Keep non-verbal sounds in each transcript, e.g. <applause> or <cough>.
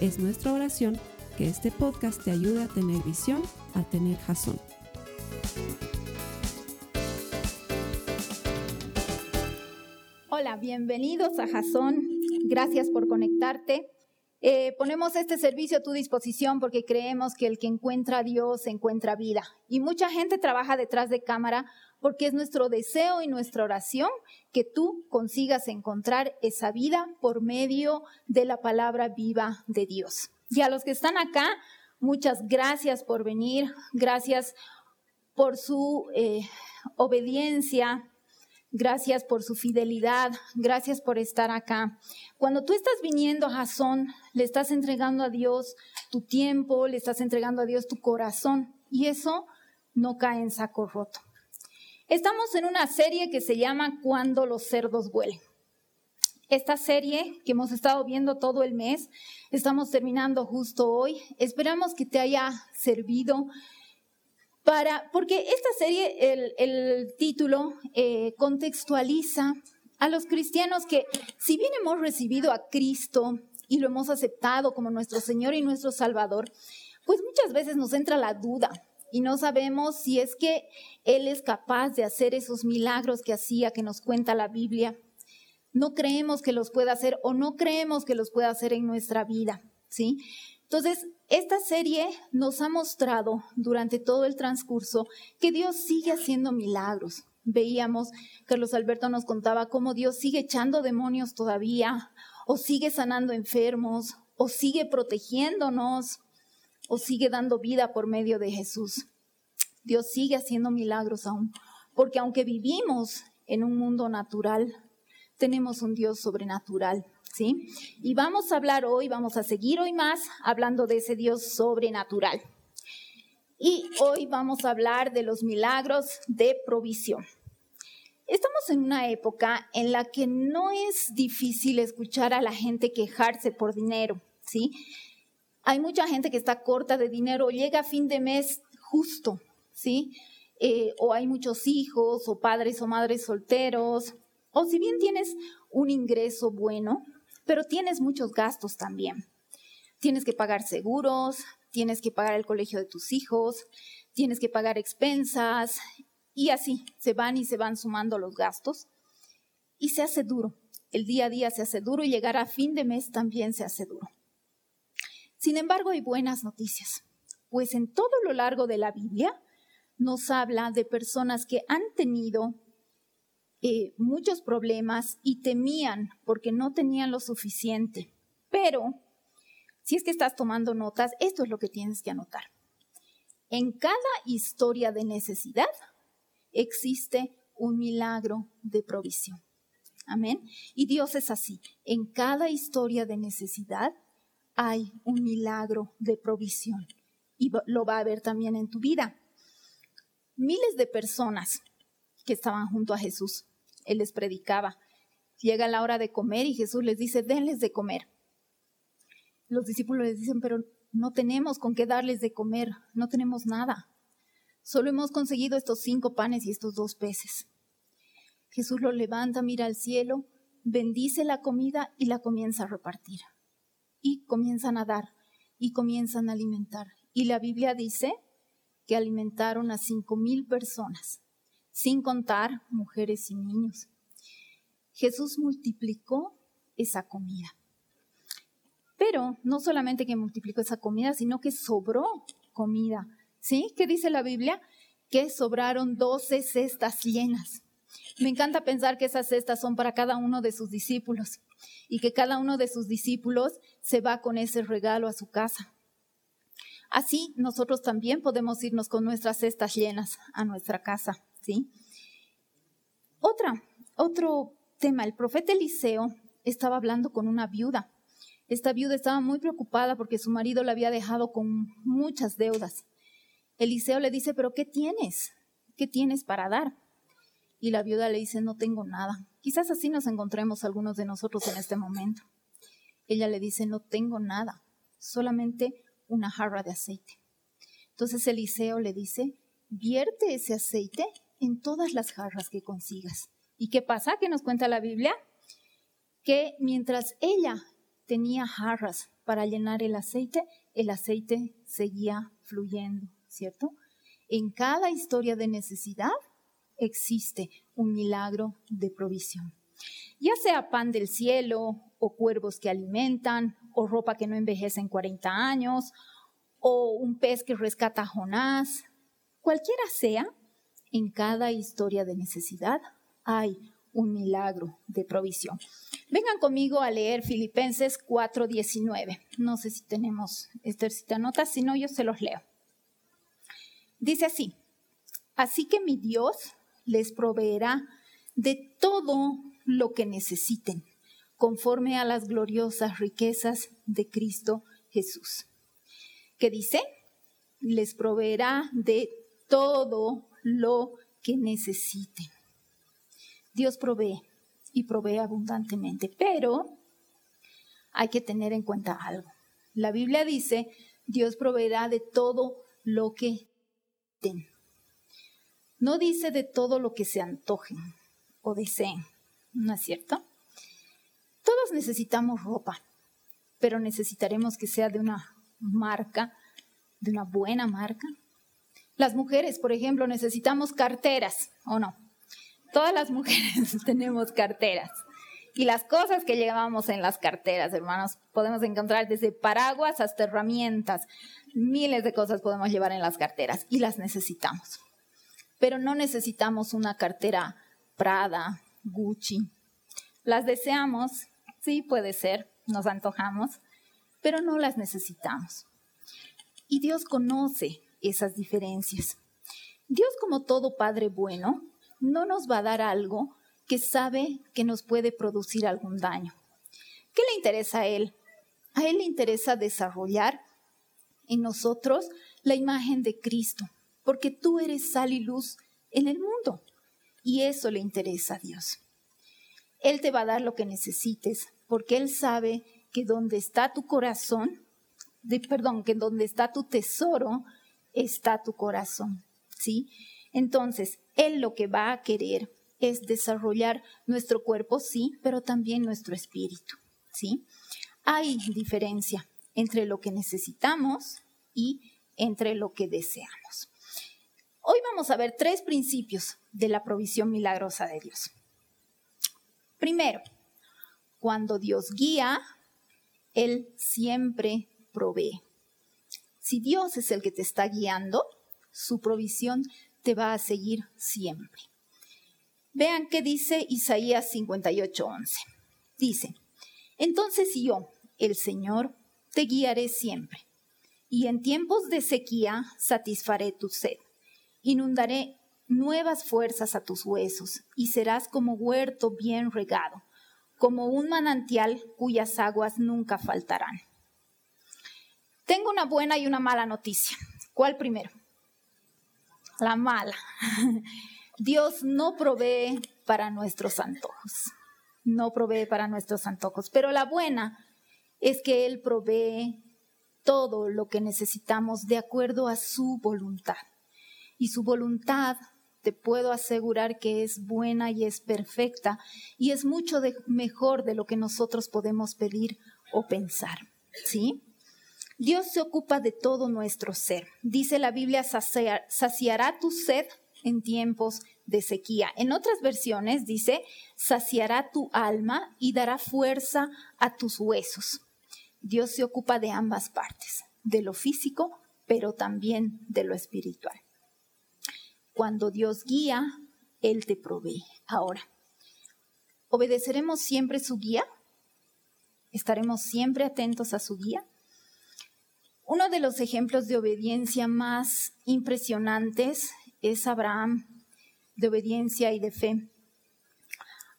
Es nuestra oración que este podcast te ayude a tener visión, a tener jazón. Hola, bienvenidos a Jazón. Gracias por conectarte. Eh, ponemos este servicio a tu disposición porque creemos que el que encuentra a Dios encuentra vida. Y mucha gente trabaja detrás de cámara porque es nuestro deseo y nuestra oración que tú consigas encontrar esa vida por medio de la palabra viva de Dios. Y a los que están acá, muchas gracias por venir, gracias por su eh, obediencia, gracias por su fidelidad, gracias por estar acá. Cuando tú estás viniendo a Jason, le estás entregando a Dios tu tiempo, le estás entregando a Dios tu corazón y eso no cae en saco roto. Estamos en una serie que se llama Cuando los cerdos vuelen. Esta serie que hemos estado viendo todo el mes, estamos terminando justo hoy. Esperamos que te haya servido para, porque esta serie, el, título eh, contextualiza a los cristianos que si bien hemos recibido a Cristo y lo hemos aceptado como nuestro Señor y nuestro Salvador, pues muchas veces nos entra la duda y no sabemos si es que Él es capaz de hacer esos milagros que hacía, que nos cuenta la Biblia. No creemos que los pueda hacer o no creemos que los pueda hacer en nuestra vida, ¿sí? Entonces, esta serie nos ha mostrado durante todo el transcurso que Dios sigue haciendo milagros. Veíamos, Carlos Alberto nos contaba cómo Dios sigue echando demonios todavía, o sigue sanando enfermos, o sigue protegiéndonos, o sigue dando vida por medio de Jesús. Dios sigue haciendo milagros aún, porque aunque vivimos en un mundo natural, tenemos un Dios sobrenatural, Y vamos a hablar hoy, vamos a seguir hoy más hablando de ese Dios sobrenatural. Y hoy vamos a hablar de los milagros de provisión. Estamos en una época en la que no es difícil escuchar a la gente quejarse por dinero, ¿sí? Hay mucha gente que está corta de dinero, llega a fin de mes justo, ¿sí? Eh, o hay muchos hijos, o padres o madres solteros, o si bien tienes un ingreso bueno, pero tienes muchos gastos también. Tienes que pagar seguros, tienes que pagar el colegio de tus hijos, tienes que pagar expensas, y así se van y se van sumando los gastos. Y se hace duro. El día a día se hace duro y llegar a fin de mes también se hace duro. Sin embargo, hay buenas noticias, pues en todo lo largo de la Biblia nos habla de personas que han tenido eh, muchos problemas y temían porque no tenían lo suficiente. Pero, si es que estás tomando notas, esto es lo que tienes que anotar. En cada historia de necesidad existe un milagro de provisión. Amén. Y Dios es así. En cada historia de necesidad hay un milagro de provisión y lo va a haber también en tu vida. Miles de personas que estaban junto a Jesús, Él les predicaba. Llega la hora de comer y Jesús les dice, denles de comer. Los discípulos les dicen, pero no tenemos con qué darles de comer, no tenemos nada. Solo hemos conseguido estos cinco panes y estos dos peces. Jesús lo levanta, mira al cielo, bendice la comida y la comienza a repartir y comienzan a dar y comienzan a alimentar. Y la Biblia dice que alimentaron a cinco mil personas, sin contar mujeres y niños. Jesús multiplicó esa comida. Pero no solamente que multiplicó esa comida, sino que sobró comida. ¿Sí? ¿Qué dice la Biblia? Que sobraron doce cestas llenas. Me encanta pensar que esas cestas son para cada uno de sus discípulos y que cada uno de sus discípulos se va con ese regalo a su casa. Así nosotros también podemos irnos con nuestras cestas llenas a nuestra casa, Otra, otro tema, el profeta Eliseo estaba hablando con una viuda Esta viuda estaba muy preocupada porque su marido la había dejado con muchas deudas. Eliseo le dice, pero ¿qué tienes? ¿Qué tienes para dar? Y la viuda le dice, no tengo nada. Quizás así nos encontremos algunos de nosotros en este momento. Ella le dice, no tengo nada, solamente una jarra de aceite. Entonces Eliseo le dice, vierte ese aceite en todas las jarras que consigas. ¿Y qué pasa? ¿Qué nos cuenta la Biblia? Que mientras ella tenía jarras para llenar el aceite, el aceite seguía fluyendo, ¿cierto? En cada historia de necesidad existe un milagro de provisión. Ya sea pan del cielo, o cuervos que alimentan, o ropa que no envejece en 40 años, o un pez que rescata a Jonás, cualquiera sea, en cada historia de necesidad hay un milagro de provisión. Vengan conmigo a leer Filipenses 4:19. No sé si tenemos Esthercita notas, si no yo se los leo. Dice así, así que mi Dios les proveerá de todo lo que necesiten, conforme a las gloriosas riquezas de Cristo Jesús. ¿Qué dice? Les proveerá de todo lo que necesiten. Dios provee y provee abundantemente, pero hay que tener en cuenta algo. La Biblia dice, Dios proveerá de todo lo que den. No dice de todo lo que se antojen o deseen, ¿no es cierto? Todos necesitamos ropa, pero necesitaremos que sea de una marca, de una buena marca. Las mujeres, por ejemplo, necesitamos carteras, ¿o no? Todas las mujeres <laughs> tenemos carteras. Y las cosas que llevamos en las carteras, hermanos, podemos encontrar desde paraguas hasta herramientas. Miles de cosas podemos llevar en las carteras y las necesitamos. Pero no necesitamos una cartera Prada, Gucci. Las deseamos, sí puede ser, nos antojamos, pero no las necesitamos. Y Dios conoce esas diferencias. Dios como todo Padre bueno, no nos va a dar algo que sabe que nos puede producir algún daño. ¿Qué le interesa a Él? A Él le interesa desarrollar en nosotros la imagen de Cristo, porque tú eres sal y luz en el mundo. Y eso le interesa a Dios. Él te va a dar lo que necesites, porque Él sabe que donde está tu corazón, de, perdón, que donde está tu tesoro, está tu corazón. ¿Sí? Entonces, Él lo que va a querer es desarrollar nuestro cuerpo, sí, pero también nuestro espíritu. ¿Sí? Hay diferencia entre lo que necesitamos y entre lo que deseamos. Hoy vamos a ver tres principios de la provisión milagrosa de Dios. Primero, cuando Dios guía, Él siempre provee. Si Dios es el que te está guiando, su provisión te va a seguir siempre. Vean qué dice Isaías 58:11. Dice, entonces yo, el Señor, te guiaré siempre, y en tiempos de sequía satisfaré tu sed Inundaré nuevas fuerzas a tus huesos y serás como huerto bien regado, como un manantial cuyas aguas nunca faltarán. Tengo una buena y una mala noticia. ¿Cuál primero? La mala. <laughs> Dios no provee para nuestros antojos. No provee para nuestros antojos. Pero la buena es que Él provee todo lo que necesitamos de acuerdo a su voluntad y su voluntad te puedo asegurar que es buena y es perfecta y es mucho mejor de lo que nosotros podemos pedir o pensar. ¿Sí? Dios se ocupa de todo nuestro ser. Dice la Biblia, saciará tu sed en tiempos de sequía. En otras versiones dice, saciará tu alma y dará fuerza a tus huesos. Dios se ocupa de ambas partes, de lo físico, pero también de lo espiritual. Cuando Dios guía, Él te provee. Ahora, ¿obedeceremos siempre su guía? ¿Estaremos siempre atentos a su guía? Uno de los ejemplos de obediencia más impresionantes es Abraham, de obediencia y de fe.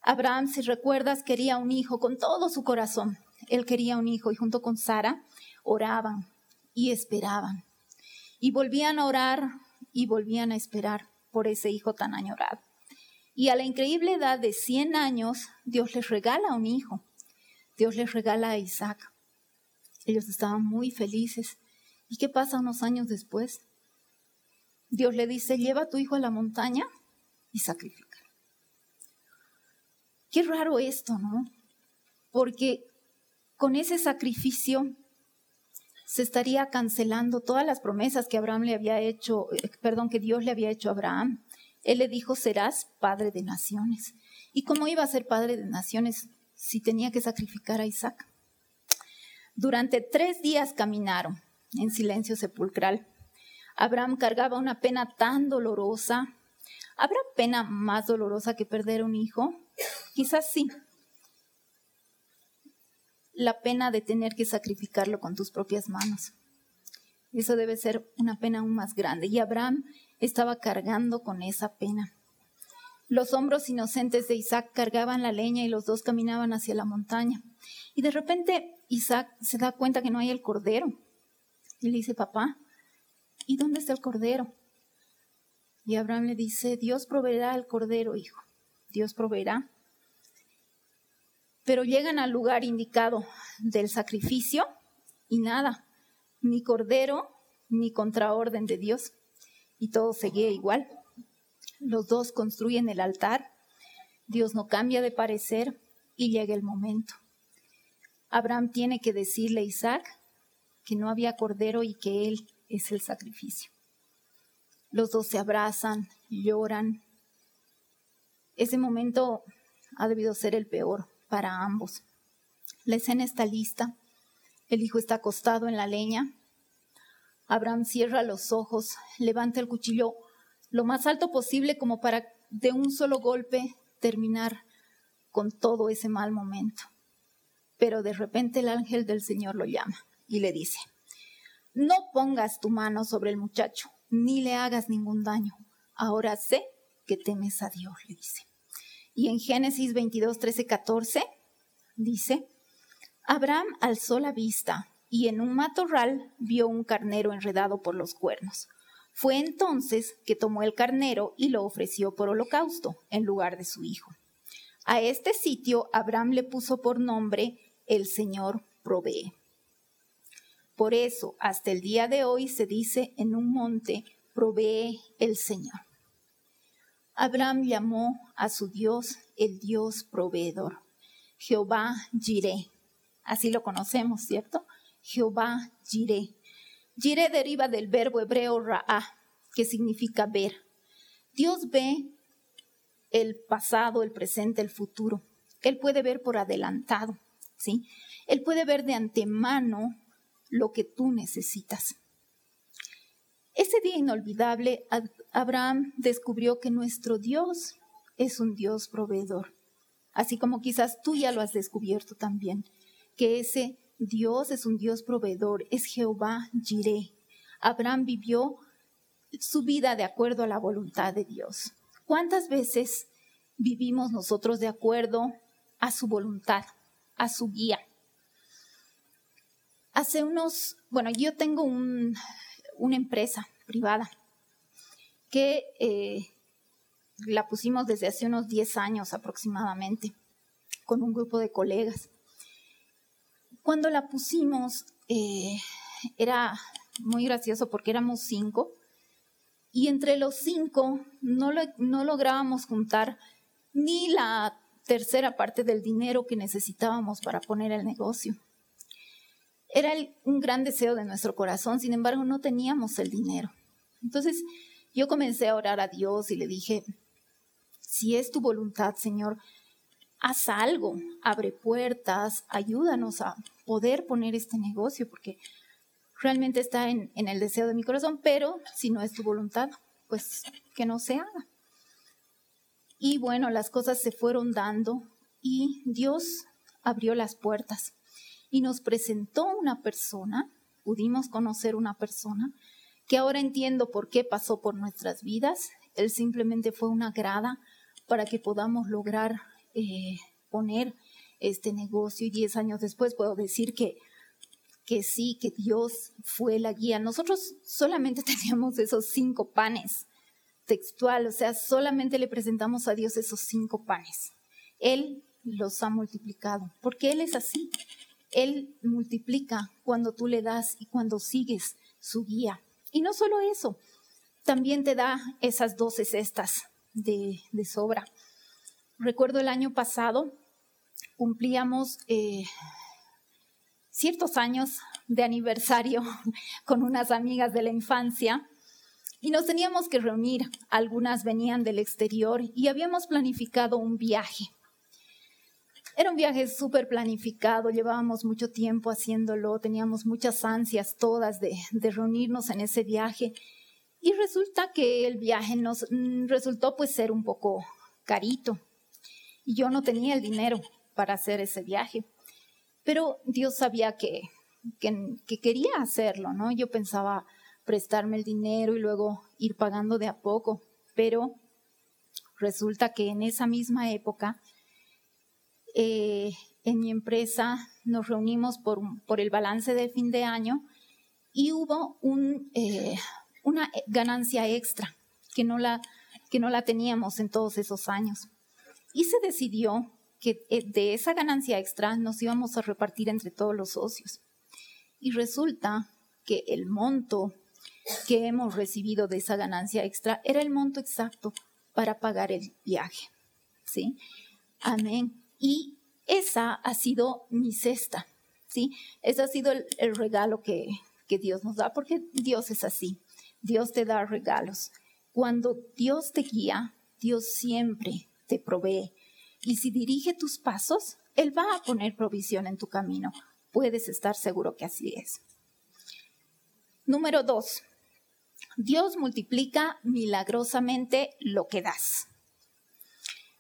Abraham, si recuerdas, quería un hijo con todo su corazón. él quería un hijo y junto con Sara oraban y esperaban. Y volvían a orar y volvían a esperar por ese hijo tan añorado. Y a la increíble edad de 100 años, Dios les regala un hijo. Dios les regala a Isaac. Ellos estaban muy felices. ¿Y qué pasa unos años después? Dios le dice, lleva a tu hijo a la montaña y sacrifica. Qué raro esto, ¿no? Porque con ese sacrificio se estaría cancelando todas las promesas que Abraham le había hecho, eh, perdón, que Dios le había hecho a Abraham. Él le dijo, serás padre de naciones. ¿Y cómo iba a ser padre de naciones si tenía que sacrificar a Isaac? Durante tres días caminaron en silencio sepulcral. Abraham cargaba una pena tan dolorosa. ¿Habrá pena más dolorosa que perder un hijo? Quizás sí, la pena de tener que sacrificarlo con tus propias manos. Eso debe ser una pena aún más grande. Y Abraham estaba cargando con esa pena. Los hombros inocentes de Isaac cargaban la leña y los dos caminaban hacia la montaña. Y de repente Isaac se da cuenta que no hay el cordero. Y le dice, papá, ¿y dónde está el cordero? Y Abraham le dice, Dios proveerá el cordero, hijo. Dios proveerá pero llegan al lugar indicado del sacrificio y nada, ni cordero, ni contraorden de Dios, y todo seguía igual. Los dos construyen el altar, Dios no cambia de parecer y llega el momento. Abraham tiene que decirle a Isaac que no había cordero y que él es el sacrificio. Los dos se abrazan, lloran. Ese momento ha debido ser el peor para ambos. La escena está lista. El hijo está acostado en la leña. Abraham cierra los ojos, levanta el cuchillo lo más alto posible como para de un solo golpe terminar con todo ese mal momento. Pero de repente el ángel del Señor lo llama y le dice, no pongas tu mano sobre el muchacho, ni le hagas ningún daño. Ahora sé que temes a Dios, le dice. Y en Génesis 22, 13, 14 dice, Abraham alzó la vista y en un matorral vio un carnero enredado por los cuernos. Fue entonces que tomó el carnero y lo ofreció por holocausto en lugar de su hijo. A este sitio Abraham le puso por nombre el Señor provee. Por eso, hasta el día de hoy se dice en un monte, provee el Señor. Abraham llamó a su Dios el Dios proveedor, Jehová Jireh. Así lo conocemos, ¿cierto? Jehová Jireh. Jireh deriva del verbo hebreo ra'ah, que significa ver. Dios ve el pasado, el presente, el futuro. Él puede ver por adelantado, ¿sí? Él puede ver de antemano lo que tú necesitas. Ese día inolvidable, Abraham descubrió que nuestro Dios es un Dios proveedor, así como quizás tú ya lo has descubierto también, que ese Dios es un Dios proveedor, es Jehová Jireh. Abraham vivió su vida de acuerdo a la voluntad de Dios. ¿Cuántas veces vivimos nosotros de acuerdo a su voluntad, a su guía? Hace unos, bueno, yo tengo un, una empresa privada que eh, la pusimos desde hace unos 10 años aproximadamente con un grupo de colegas. Cuando la pusimos eh, era muy gracioso porque éramos cinco y entre los cinco no, no lográbamos juntar ni la tercera parte del dinero que necesitábamos para poner el negocio. Era un gran deseo de nuestro corazón, sin embargo no teníamos el dinero. Entonces yo comencé a orar a Dios y le dije, si es tu voluntad, Señor, haz algo, abre puertas, ayúdanos a poder poner este negocio, porque realmente está en, el deseo de mi corazón, pero si no es tu voluntad, pues que no se haga. Y bueno, las cosas se fueron dando y Dios abrió las puertas y nos presentó una persona, pudimos conocer una persona que ahora entiendo por qué pasó por nuestras vidas. Él simplemente fue una grada para que podamos lograr eh, poner este negocio y diez años después puedo decir que, que sí, que Dios fue la guía. Nosotros solamente <laughs> teníamos esos cinco panes textual, o sea, solamente le presentamos a Dios esos cinco panes. Él los ha multiplicado, porque Él es así. Él multiplica cuando tú le das y cuando sigues su guía. Y no solo eso, también te da esas doce cestas de, de sobra. Recuerdo el año pasado, cumplíamos eh, ciertos años de aniversario <laughs> con unas amigas de la infancia y nos teníamos que reunir. Algunas venían del exterior y habíamos planificado un viaje. Era un viaje súper planificado, llevábamos mucho tiempo haciéndolo, teníamos muchas ansias todas de, de, reunirnos en ese viaje y resulta que el viaje nos mm, resultó pues ser un poco carito yo no tenía el dinero para hacer ese viaje. Pero Dios sabía que, que, quería hacerlo, ¿no? Yo pensaba prestarme el dinero y luego ir pagando de a poco, pero resulta que en esa misma época, eh, en mi empresa nos reunimos por, por, el balance de fin de año y hubo un, eh, una ganancia extra que no, la, que no la teníamos en todos esos años. Y se decidió que eh, de esa ganancia extra nos íbamos a repartir entre todos los socios. Y resulta que el monto que hemos recibido de esa ganancia extra era el monto exacto para pagar el viaje. ¿Sí? Amén. Y esa ha sido mi cesta. ¿Sí? Ese ha sido el, regalo que, que Dios nos da, porque Dios es así. Dios te da regalos. Cuando Dios te guía, Dios siempre te provee y si dirige tus pasos, Él va a poner provisión en tu camino. Puedes estar seguro que así es. Número dos, Dios multiplica milagrosamente lo que das.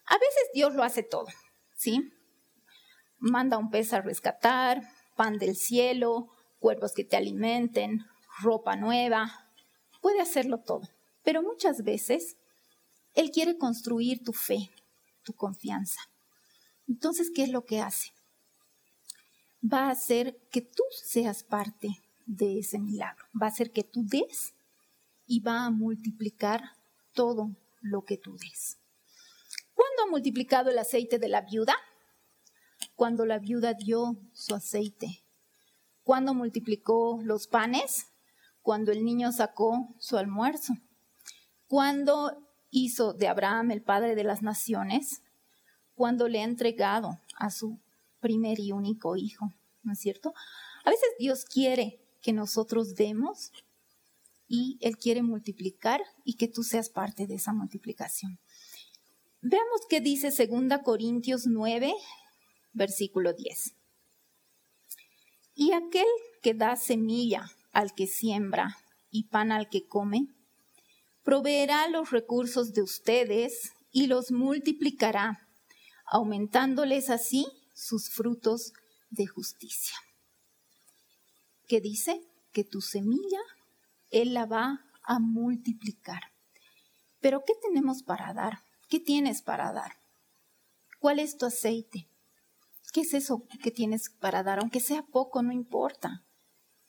A veces Dios lo hace todo, ¿sí? Manda un pez a rescatar, pan del cielo, cuervos que te alimenten, ropa nueva. Puede hacerlo todo, pero muchas veces Él quiere construir tu fe, tu confianza. Entonces, ¿qué es lo que hace? Va a hacer que tú seas parte de ese milagro. Va a hacer que tú des y va a multiplicar todo lo que tú des. ¿Cuándo ha multiplicado el aceite de la viuda? Cuando la viuda dio su aceite. ¿Cuándo multiplicó los panes? Cuando el niño sacó su almuerzo. Cuando hizo de Abraham el padre de las naciones cuando le ha entregado a su primer y único hijo, ¿no es cierto? A veces Dios quiere que nosotros demos y Él quiere multiplicar y que tú seas parte de esa multiplicación. Veamos qué dice 2 Corintios 9, versículo 10. Y aquel que da semilla al que siembra y pan al que come, proveerá los recursos de ustedes y los multiplicará, aumentándoles así sus frutos de justicia. ¿Qué dice? Que tu semilla, Él la va a multiplicar. Pero ¿qué tenemos para dar? ¿Qué tienes para dar? ¿Cuál es tu aceite? ¿Qué es eso que tienes para dar? Aunque sea poco, no importa.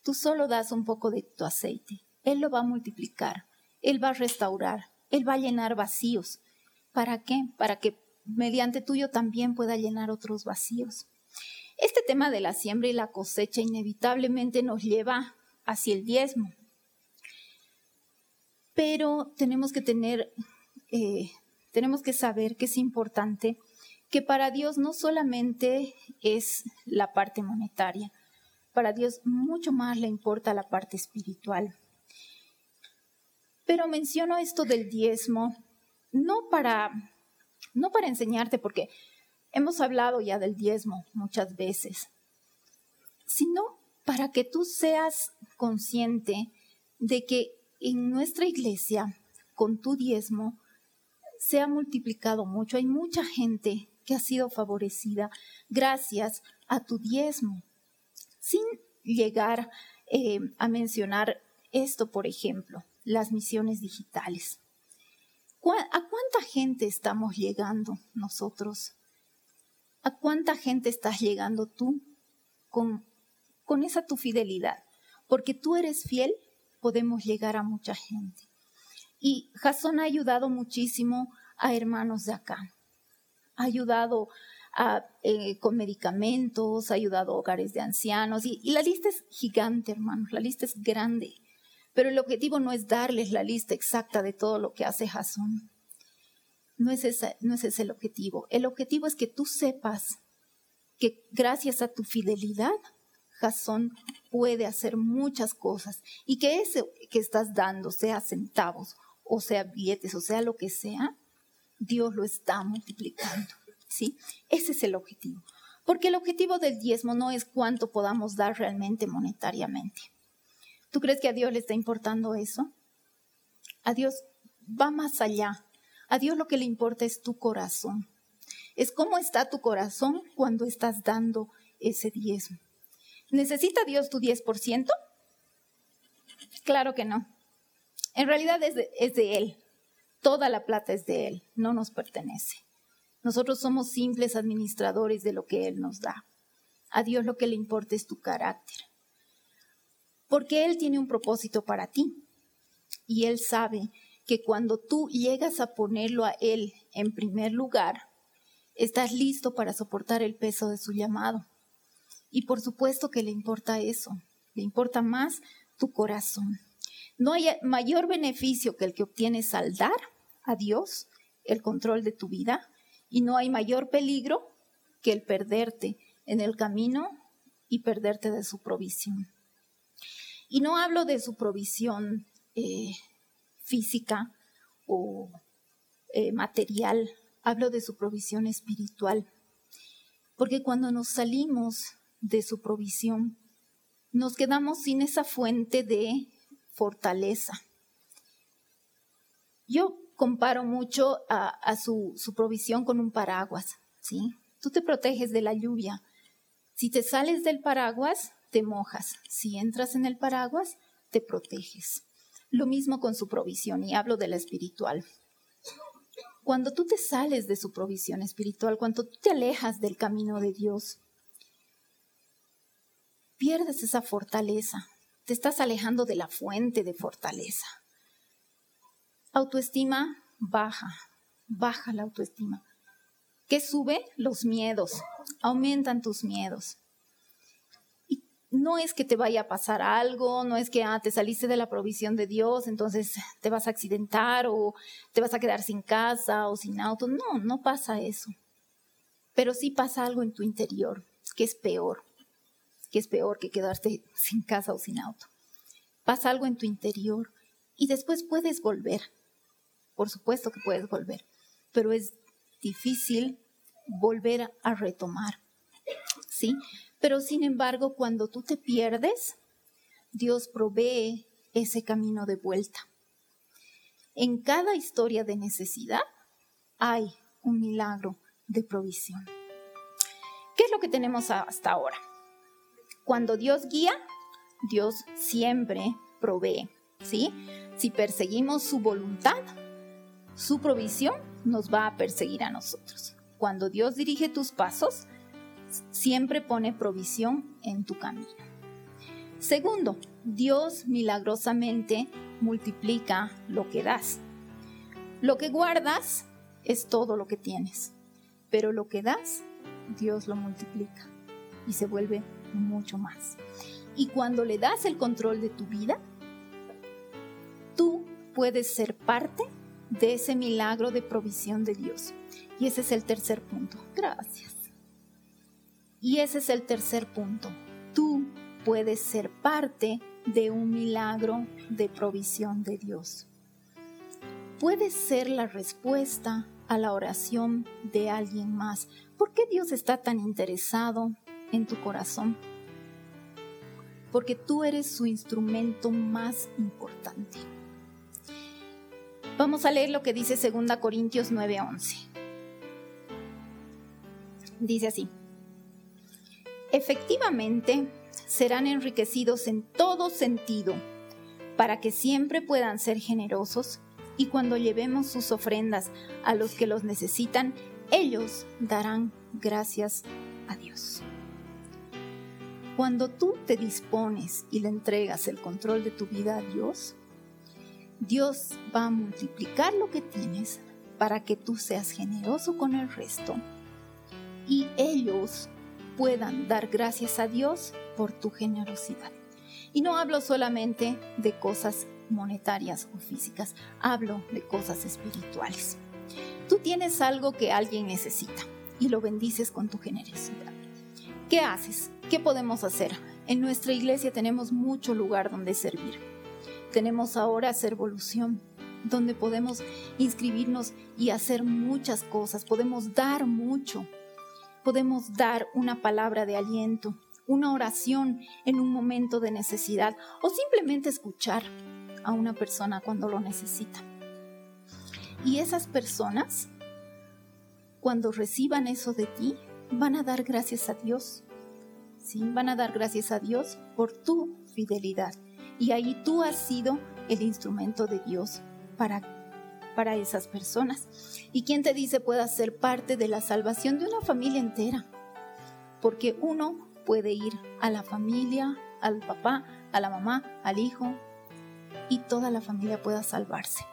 Tú solo das un poco de tu aceite. Él lo va a multiplicar. Él va a restaurar, Él va a llenar vacíos. ¿Para qué? Para que mediante tuyo también pueda llenar otros vacíos. Este tema de la siembra y la cosecha inevitablemente nos lleva hacia el diezmo. Pero tenemos que tener, eh, tenemos que saber que es importante que para Dios no solamente es la parte monetaria, para Dios mucho más le importa la parte espiritual. Pero menciono esto del diezmo no para, no para enseñarte, porque hemos hablado ya del diezmo muchas veces, sino para que tú seas consciente de que en nuestra iglesia, con tu diezmo, se ha multiplicado mucho. Hay mucha gente que ha sido favorecida gracias a tu diezmo, sin llegar eh, a mencionar esto, por ejemplo las misiones digitales. ¿A cuánta gente estamos llegando nosotros ¿A cuánta gente estás llegando tú con, con esa tu fidelidad? Porque tú eres fiel, podemos llegar a mucha gente. Y Jason ha ayudado muchísimo a hermanos de acá. Ha ayudado eh, con medicamentos, ha ayudado a hogares de ancianos. Y la lista es gigante, hermanos, la lista es grande. Pero el objetivo no es darles la lista exacta de todo lo que hace Jason. No es, ese, no es ese el objetivo. El objetivo es que tú sepas que gracias a tu fidelidad, Jason puede hacer muchas cosas y que ese que estás dando, sea centavos o sea billetes o sea lo que sea, Dios lo está multiplicando. ¿sí? Ese es el objetivo. Porque el objetivo del diezmo no es cuánto podamos dar realmente monetariamente. ¿Tú crees que a Dios le está importando eso? A Dios va más allá. A Dios lo que le importa es tu corazón. Es cómo está tu corazón cuando estás dando ese diezmo. ¿Necesita Dios tu 10%? Claro que no. En realidad es de, es de Él. Toda la plata es de Él, no nos pertenece. Nosotros somos simples administradores de lo que Él nos da. A Dios lo que le importa es tu carácter. Porque Él tiene un propósito para ti. Y Él sabe que cuando tú llegas a ponerlo a Él en primer lugar, estás listo para soportar el peso de su llamado. Y por supuesto que le importa eso, le importa más tu corazón. No hay mayor beneficio que el que obtienes al dar a Dios el control de tu vida y no hay mayor peligro que el perderte en el camino y perderte de su provisión. Y no hablo de su provisión eh, física o eh, material, hablo de su provisión espiritual. Porque cuando nos salimos de su provisión, nos quedamos sin esa fuente de fortaleza. Yo comparo mucho a, su, su, provisión con un paraguas, ¿sí? Tú te proteges de la lluvia. Si te sales del paraguas, te mojas. Si entras en el paraguas, te proteges. Lo mismo con su provisión, y hablo de la espiritual. Cuando tú te sales de su provisión espiritual, cuando tú te alejas del camino de Dios, pierdes esa fortaleza, te estás alejando de la fuente de fortaleza. Autoestima baja, baja la autoestima. ¿Qué sube? Los miedos, aumentan tus miedos no es que te vaya a pasar algo, no es que ah, te saliste de la provisión de Dios, entonces te vas a accidentar o te vas a quedar sin casa o sin auto. No, no pasa eso. Pero sí pasa algo en tu interior, que es peor, que es peor que quedarte sin casa o sin auto. Pasa algo en tu interior y después puedes volver. Por supuesto que puedes volver, pero es difícil volver a retomar. ¿Sí? Pero sin embargo, cuando tú te pierdes, Dios provee ese camino de vuelta. En cada historia de necesidad hay un milagro de provisión. ¿Qué es lo que tenemos hasta ahora? Cuando Dios guía, Dios siempre provee, ¿sí? Si perseguimos su voluntad, su provisión nos va a perseguir a nosotros. Cuando Dios dirige tus pasos, siempre pone provisión en tu camino. Segundo, Dios milagrosamente multiplica lo que das. Lo que guardas es todo lo que tienes, pero lo que das, Dios lo multiplica y se vuelve mucho más. Y cuando le das el control de tu vida, tú puedes ser parte de ese milagro de provisión de Dios. Y ese es el tercer punto. Gracias. Y ese es el tercer punto. Tú puedes ser parte de un milagro de provisión de Dios. Puedes ser la respuesta a la oración de alguien más. ¿Por qué Dios está tan interesado en tu corazón? Porque tú eres su instrumento más importante. Vamos a leer lo que dice 2 Corintios 9:11. Dice así efectivamente serán enriquecidos en todo sentido, para que siempre puedan ser generosos y cuando llevemos sus ofrendas a los que los necesitan, ellos darán gracias a Dios. Cuando tú te dispones y le entregas el control de tu vida a Dios, Dios va a multiplicar lo que tienes para que tú seas generoso con el resto y ellos puedan dar gracias a Dios por tu generosidad. Y no hablo solamente de cosas monetarias o físicas, hablo de cosas espirituales. Tú tienes algo que alguien necesita y lo bendices con tu generosidad. ¿Qué haces? ¿Qué podemos hacer? En nuestra iglesia tenemos mucho lugar donde servir. Tenemos ahora Servolución, donde podemos inscribirnos y hacer muchas cosas. Podemos dar mucho. Podemos dar una palabra de aliento, una oración en un momento de necesidad o simplemente escuchar a una persona cuando lo necesita. Y esas personas, cuando reciban eso de ti, van a dar gracias a Dios. ¿sí? Van a dar gracias a Dios por tu fidelidad. Y ahí tú has sido el instrumento de Dios para, para esas personas. ¿Y quién te dice pueda ser parte de la salvación de una familia entera? Porque uno puede ir a la familia, al papá, a la mamá, al hijo, y toda la familia pueda salvarse.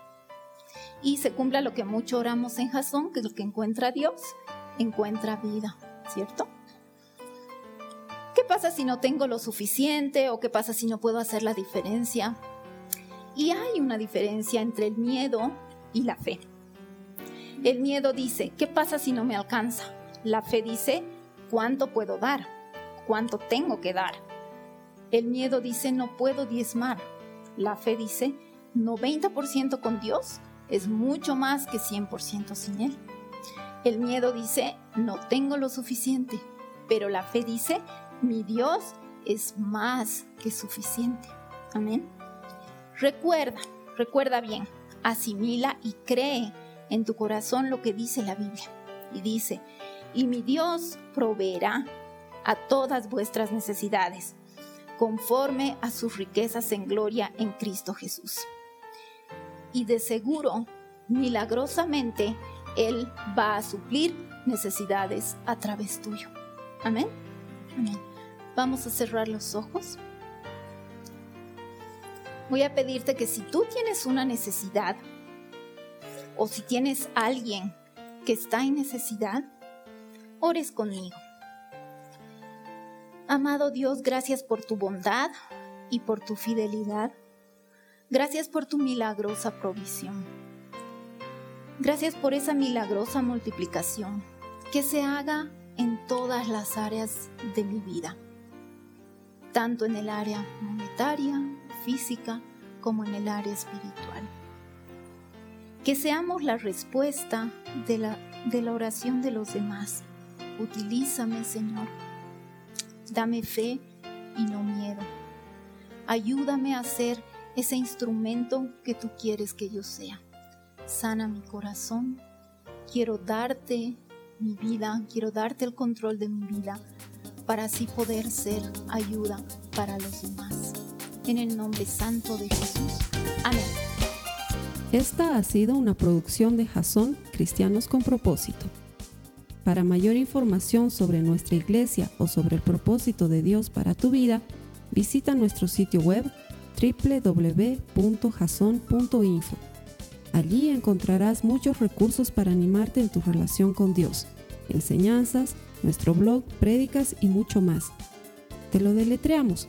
Y se cumpla lo que mucho oramos en Jasón, que es lo que encuentra Dios, encuentra vida. ¿cierto? ¿Qué pasa si no tengo lo suficiente o qué pasa si no puedo hacer la diferencia? Y hay una diferencia entre el miedo y la fe. El miedo dice, ¿qué pasa si no me alcanza? La fe dice, ¿cuánto puedo dar? ¿Cuánto tengo que dar? El miedo dice, no puedo diezmar. La fe dice, 90% con Dios es mucho más que 100% sin Él. El miedo dice, no tengo lo suficiente, pero la fe dice, mi Dios es más que suficiente. Amén. Recuerda, recuerda bien, asimila y cree en tu corazón lo que dice la Biblia. Y dice, y mi Dios proveerá a todas vuestras necesidades, conforme a sus riquezas en gloria en Cristo Jesús. Y de seguro, milagrosamente, él va a suplir necesidades a través tuyo. Amén. Vamos a cerrar los ojos. Voy a pedirte que si tú tienes una necesidad o si tienes alguien que está en necesidad, ores conmigo. Amado Dios, gracias por tu bondad y por tu fidelidad. Gracias por tu milagrosa provisión. Gracias por esa milagrosa multiplicación que se haga en todas las áreas de mi vida, tanto en el área monetaria, física, como en el área espiritual. Que seamos la respuesta de la, de la oración de los demás. Utilízame, Señor. Dame fe y no miedo. Ayúdame a ser ese instrumento que tú quieres que yo sea sana mi corazón. Quiero darte mi vida, quiero darte el control de mi vida para así poder ser ayuda para los demás. En el nombre santo de Jesús. Amén. Esta ha sido una producción de Jason Cristianos con propósito. Para mayor información sobre nuestra iglesia o sobre el propósito de Dios para tu vida, visita nuestro sitio web www.jason.info Allí encontrarás muchos recursos para animarte en tu relación con Dios, enseñanzas, nuestro blog, prédicas y mucho más. Te lo deletreamos